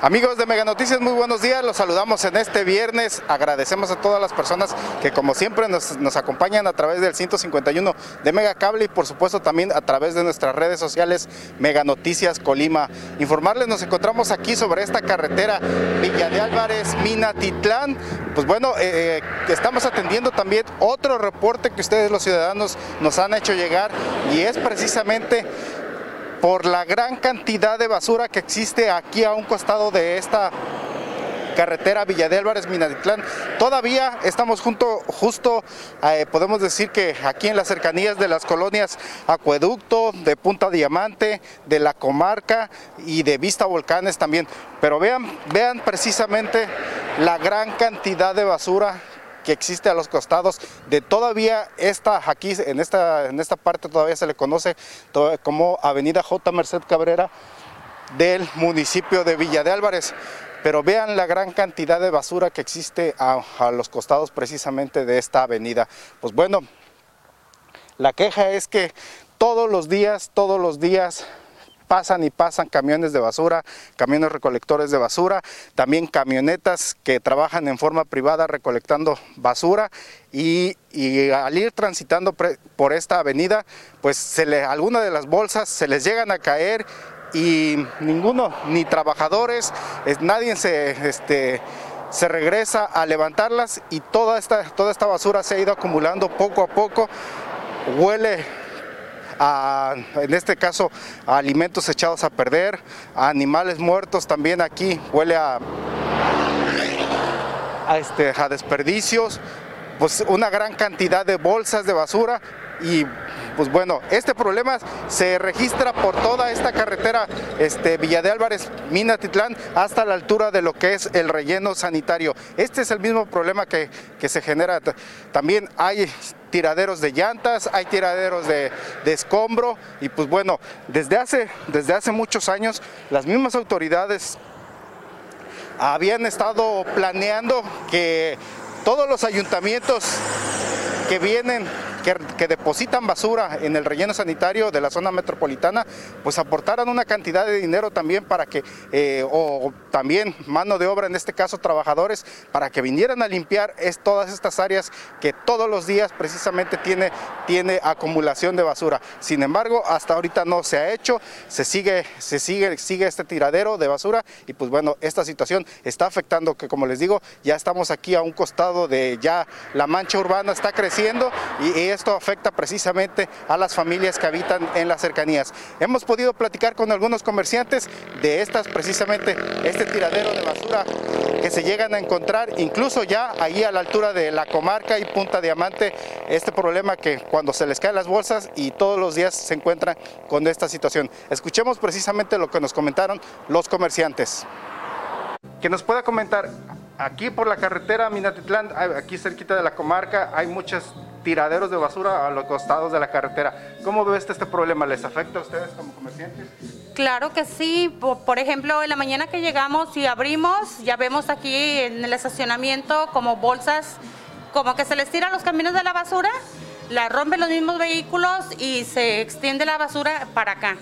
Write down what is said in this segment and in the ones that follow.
Amigos de Mega Noticias, muy buenos días. Los saludamos en este viernes. Agradecemos a todas las personas que como siempre nos, acompañan a través del 151 de Mega Cable y por supuesto también a través de nuestras redes sociales Mega Noticias Colima. Informarles, nos encontramos aquí sobre esta carretera Villa de Álvarez, Minatitlán. Pues bueno, eh, estamos atendiendo también otro reporte que ustedes los ciudadanos nos han hecho llegar y es precisamente por la gran cantidad de basura que existe aquí a un costado de esta carretera Villa de Álvarez Minatitlán. Todavía estamos junto, justo, eh, podemos decir que aquí en las cercanías de las colonias Acueducto, de Punta Diamante, de la comarca y de Vista Volcanes también. Pero vean, vean precisamente la gran cantidad de basura que existe a los costados de todavía esta, aquí en esta, en esta parte todavía se le conoce como Avenida J. Merced Cabrera del municipio de Villa de Álvarez. Pero vean la gran cantidad de basura que existe a, a los costados precisamente de esta avenida. Pues bueno, la queja es que todos los días, todos los días pasan y pasan camiones de basura, camiones recolectores de basura, también camionetas que trabajan en forma privada recolectando basura y, al ir transitando por esta avenida, pues se le, algunas de las bolsas se les llegan a caer y ninguno, ni trabajadores, nadie se... Este, se regresa a levantarlas y toda esta, toda esta basura se ha ido acumulando poco a poco, huele en este caso, a alimentos echados a perder, a animales muertos también aquí, huele a, a, este, a desperdicios, pues una gran cantidad de bolsas de basura y pues bueno, este problema se registra por toda esta carretera este, Villa de Álvarez, Minatitlán, hasta la altura de lo que es el relleno sanitario. Este es el mismo problema que, que se genera. También hay tiraderos de llantas, hay tiraderos de, de, escombro y pues bueno, desde hace, desde hace muchos años las mismas autoridades habían estado planeando que todos los ayuntamientos que vienen que, depositan basura en el relleno sanitario de la zona metropolitana, pues aportaran una cantidad de dinero también para que, eh, o también mano de obra, en este caso trabajadores, para que vinieran a limpiar es, todas estas áreas que todos los días precisamente tiene, tiene acumulación de basura. Sin embargo, hasta ahorita no se ha hecho, se sigue, se sigue, sigue este tiradero de basura y pues bueno, esta situación está afectando que como les digo, ya estamos aquí a un costado de ya la mancha urbana está creciendo y, esto afecta precisamente a las familias que habitan en las cercanías. Hemos podido platicar con algunos comerciantes de estas precisamente este tiradero de basura que se llegan a encontrar incluso ya ahí a la altura de la comarca y Punta Diamante, este problema que cuando se les caen las bolsas y todos los días se encuentran con esta situación. Escuchemos precisamente lo que nos comentaron los comerciantes. Que nos pueda comentar, aquí por la carretera Minatitlán, aquí cerquita de la comarca, hay muchas tiraderos de basura a los costados de la carretera. ¿Cómo ve este, problema? ¿Les afecta a ustedes como comerciantes? Claro que sí. Por, ejemplo, en la mañana que llegamos y abrimos, ya vemos aquí en el estacionamiento como bolsas, como que se les tira los caminos de la basura, la rompen los mismos vehículos y se extiende la basura para acá.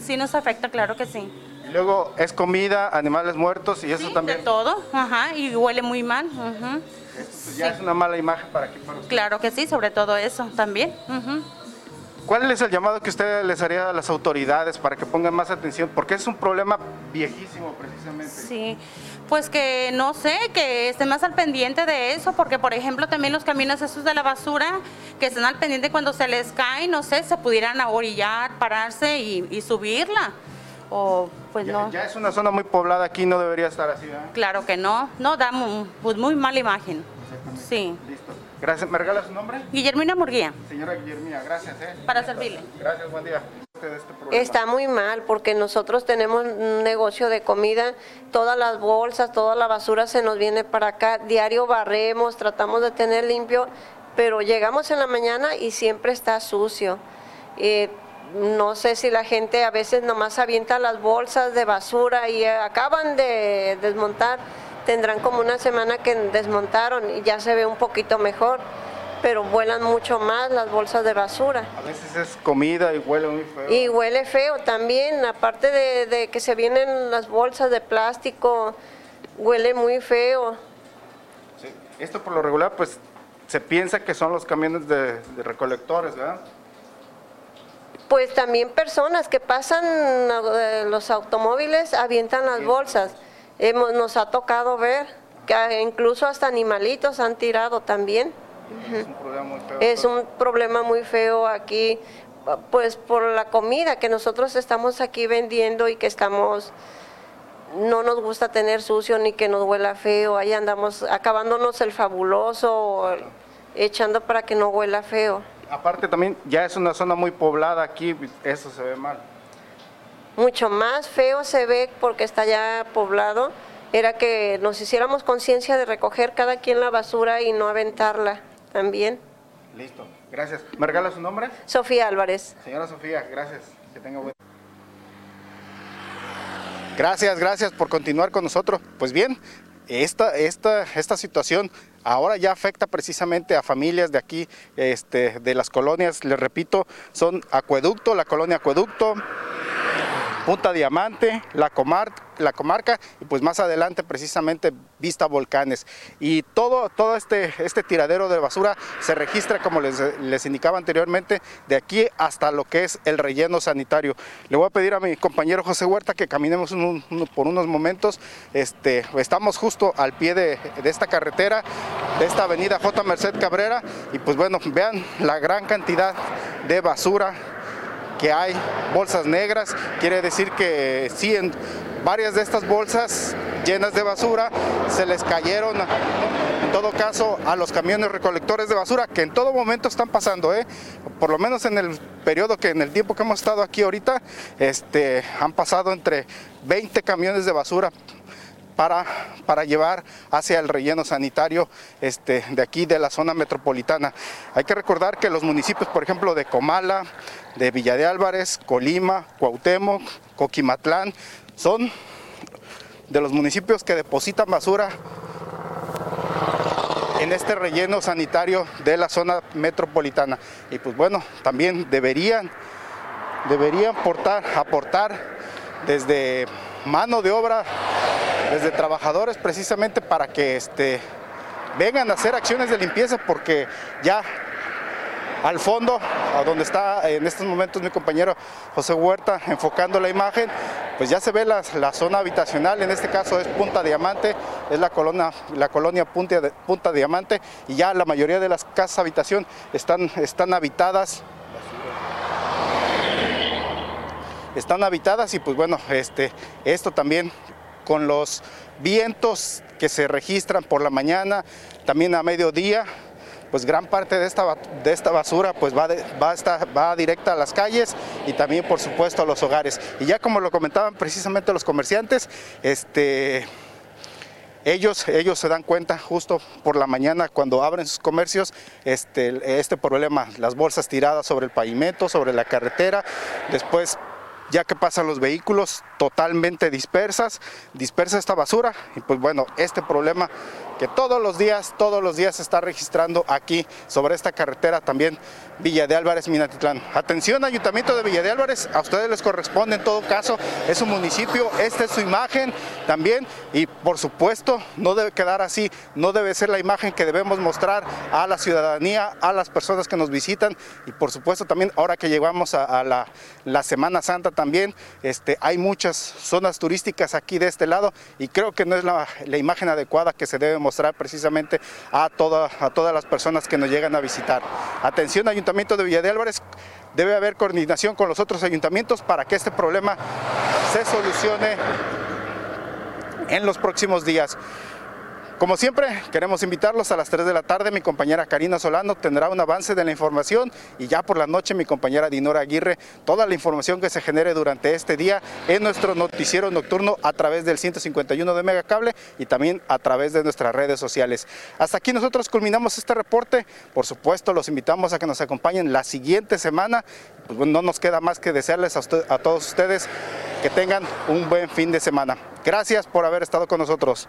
Sí nos afecta, claro que sí. Y luego es comida, animales muertos y eso también. De todo, ajá, y huele muy mal. Pues ya es una mala imagen para aquí. Para claro que sí, sobre todo eso también. ¿Cuál es el llamado que usted les haría a las autoridades para que pongan más atención? Porque es un problema viejísimo precisamente. Sí, pues que no sé, que estén más al pendiente de eso, porque por ejemplo también los caminos esos de la basura, que estén al pendiente cuando se les cae, no sé, se pudieran orillar, pararse y, subirla. O pues no. Ya es una zona muy poblada aquí, no debería estar así, ¿verdad? Claro que no, no, da muy, pues muy mala imagen. Sí. Listo. Gracias. ¿Me regala su nombre? Guillermina Murguía. Señora Guillermina, gracias. ¿eh? Para servirle. Gracias, buen día. Este Está muy mal porque nosotros tenemos un negocio de comida, todas las bolsas, toda la basura se nos viene para acá, diario barremos, tratamos de tener limpio, pero llegamos en la mañana y siempre está sucio. Eh, no sé si la gente a veces nomás avienta las bolsas de basura y acaban de desmontar tendrán como una semana que desmontaron y ya se ve un poquito mejor, pero vuelan mucho más las bolsas de basura. A veces es comida y huele muy feo. Y huele feo también, aparte de, de que se vienen las bolsas de plástico, huele muy feo. Sí. Esto por lo regular, pues se piensa que son los camiones de, de recolectores, ¿verdad? Pues también personas que pasan eh, los automóviles avientan las bolsas. Hemos, nos ha tocado ver que incluso hasta animalitos han tirado también. Es un problema muy feo. Es un problema muy feo aquí, pues por la comida que nosotros estamos aquí vendiendo y que estamos, no nos gusta tener sucio ni que nos huela feo, ahí andamos acabándonos el fabuloso, echando para que no huela feo. Aparte también ya es una zona muy poblada aquí, eso se ve mal. Mucho más feo se ve porque está ya poblado, era que nos hiciéramos conciencia de recoger cada quien la basura y no aventarla también. Listo, gracias. ¿Me regala su nombre? Sofía Álvarez. Señora Sofía, gracias. Que tenga buen Gracias, gracias por continuar con nosotros. Pues bien, esta, esta, esta situación ahora ya afecta precisamente a familias de aquí, este, de las colonias, les repito, son Acueducto, la colonia Acueducto, Punta Diamante, la, comar la comarca y pues más adelante precisamente Vista Volcanes. Y todo, todo este, este tiradero de basura se registra, como les, les, indicaba anteriormente, de aquí hasta lo que es el relleno sanitario. Le voy a pedir a mi compañero José Huerta que caminemos un, por unos momentos. Este, estamos justo al pie de, de esta carretera, de esta avenida J. Merced Cabrera y pues bueno, vean la gran cantidad de basura que hay bolsas negras, quiere decir que sí, en varias de estas bolsas llenas de basura se les cayeron en todo caso a los camiones recolectores de basura que en todo momento están pasando, ¿eh? por lo menos en el periodo que en el tiempo que hemos estado aquí ahorita, este, han pasado entre 20 camiones de basura para, para, llevar hacia el relleno sanitario este, de aquí de la zona metropolitana. Hay que recordar que los municipios, por ejemplo, de Comala, de Villa de Álvarez, Colima, Cuauhtémoc, Coquimatlán, son de los municipios que depositan basura en este relleno sanitario de la zona metropolitana. Y pues bueno, también deberían, deberían aportar, aportar desde mano de obra, desde trabajadores precisamente para que este, vengan a hacer acciones de limpieza porque ya al fondo, a donde está en estos momentos mi compañero José Huerta enfocando la imagen, pues ya se ve la, la zona habitacional, en este caso es Punta Diamante, es la colonia, la colonia Punta, Punta Diamante y ya la mayoría de las casas habitación están, están habitadas. Están habitadas y pues bueno, este, esto también con los vientos que se registran por la mañana, también a mediodía, pues gran parte de esta, de esta basura pues va, va, va directa a las calles y también por supuesto a los hogares. Y ya como lo comentaban precisamente los comerciantes, este, ellos, ellos se dan cuenta justo por la mañana cuando abren sus comercios este, este problema, las bolsas tiradas sobre el pavimento, sobre la carretera, después ya que pasan los vehículos totalmente dispersas, dispersa esta basura y pues bueno, este problema que todos los días, todos los días se está registrando aquí sobre esta carretera también Villa de Álvarez, Minatitlán. Atención Ayuntamiento de Villa de Álvarez, a ustedes les corresponde en todo caso, es un municipio, esta es su imagen también y por supuesto no debe quedar así, no debe ser la imagen que debemos mostrar a la ciudadanía, a las personas que nos visitan y por supuesto también ahora que llegamos a, la, Semana Santa también, este, hay muchas zonas turísticas aquí de este lado y creo que no es la, la imagen adecuada que se debe mostrar precisamente a, toda, a todas las personas que nos llegan a visitar. Atención Ayuntamiento de Villa de Álvarez, debe haber coordinación con los otros ayuntamientos para que este problema se solucione en los próximos días. Como siempre, queremos invitarlos a las 3 de la tarde. Mi compañera Karina Solano tendrá un avance de la información y ya por la noche mi compañera Dinora Aguirre toda la información que se genere durante este día en nuestro noticiero nocturno a través del 151 de Megacable y también a través de nuestras redes sociales. Hasta aquí nosotros culminamos este reporte. Por supuesto, los invitamos a que nos acompañen la siguiente semana. Pues no nos queda más que desearles a, todos ustedes que tengan un buen fin de semana. Gracias por haber estado con nosotros.